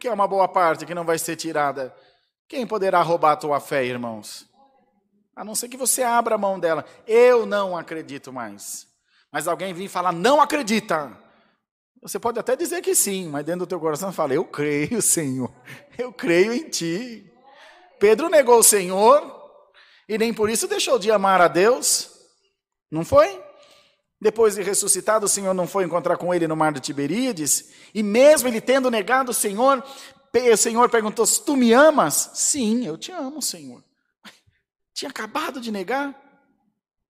Porque é uma boa parte que não vai ser tirada. Quem poderá roubar a tua fé, irmãos? A não ser que você abra a mão dela. Eu não acredito mais. Mas alguém vir falar, não acredita. Você pode até dizer que sim, mas dentro do teu coração fala, eu creio, Senhor. Eu creio em ti. Pedro negou o Senhor e nem por isso deixou de amar a Deus. Não foi? Depois de ressuscitado, o Senhor não foi encontrar com ele no mar de Tiberíades, e mesmo ele tendo negado o Senhor, o Senhor perguntou: Tu me amas? Sim, eu te amo, Senhor. Tinha acabado de negar,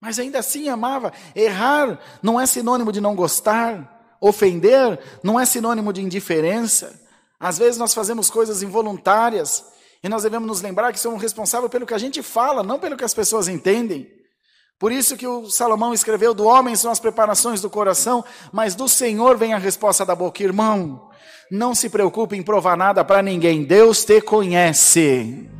mas ainda assim amava. Errar não é sinônimo de não gostar, ofender não é sinônimo de indiferença. Às vezes nós fazemos coisas involuntárias e nós devemos nos lembrar que somos responsáveis pelo que a gente fala, não pelo que as pessoas entendem. Por isso que o Salomão escreveu: do homem são as preparações do coração, mas do Senhor vem a resposta da boca. Irmão, não se preocupe em provar nada para ninguém, Deus te conhece.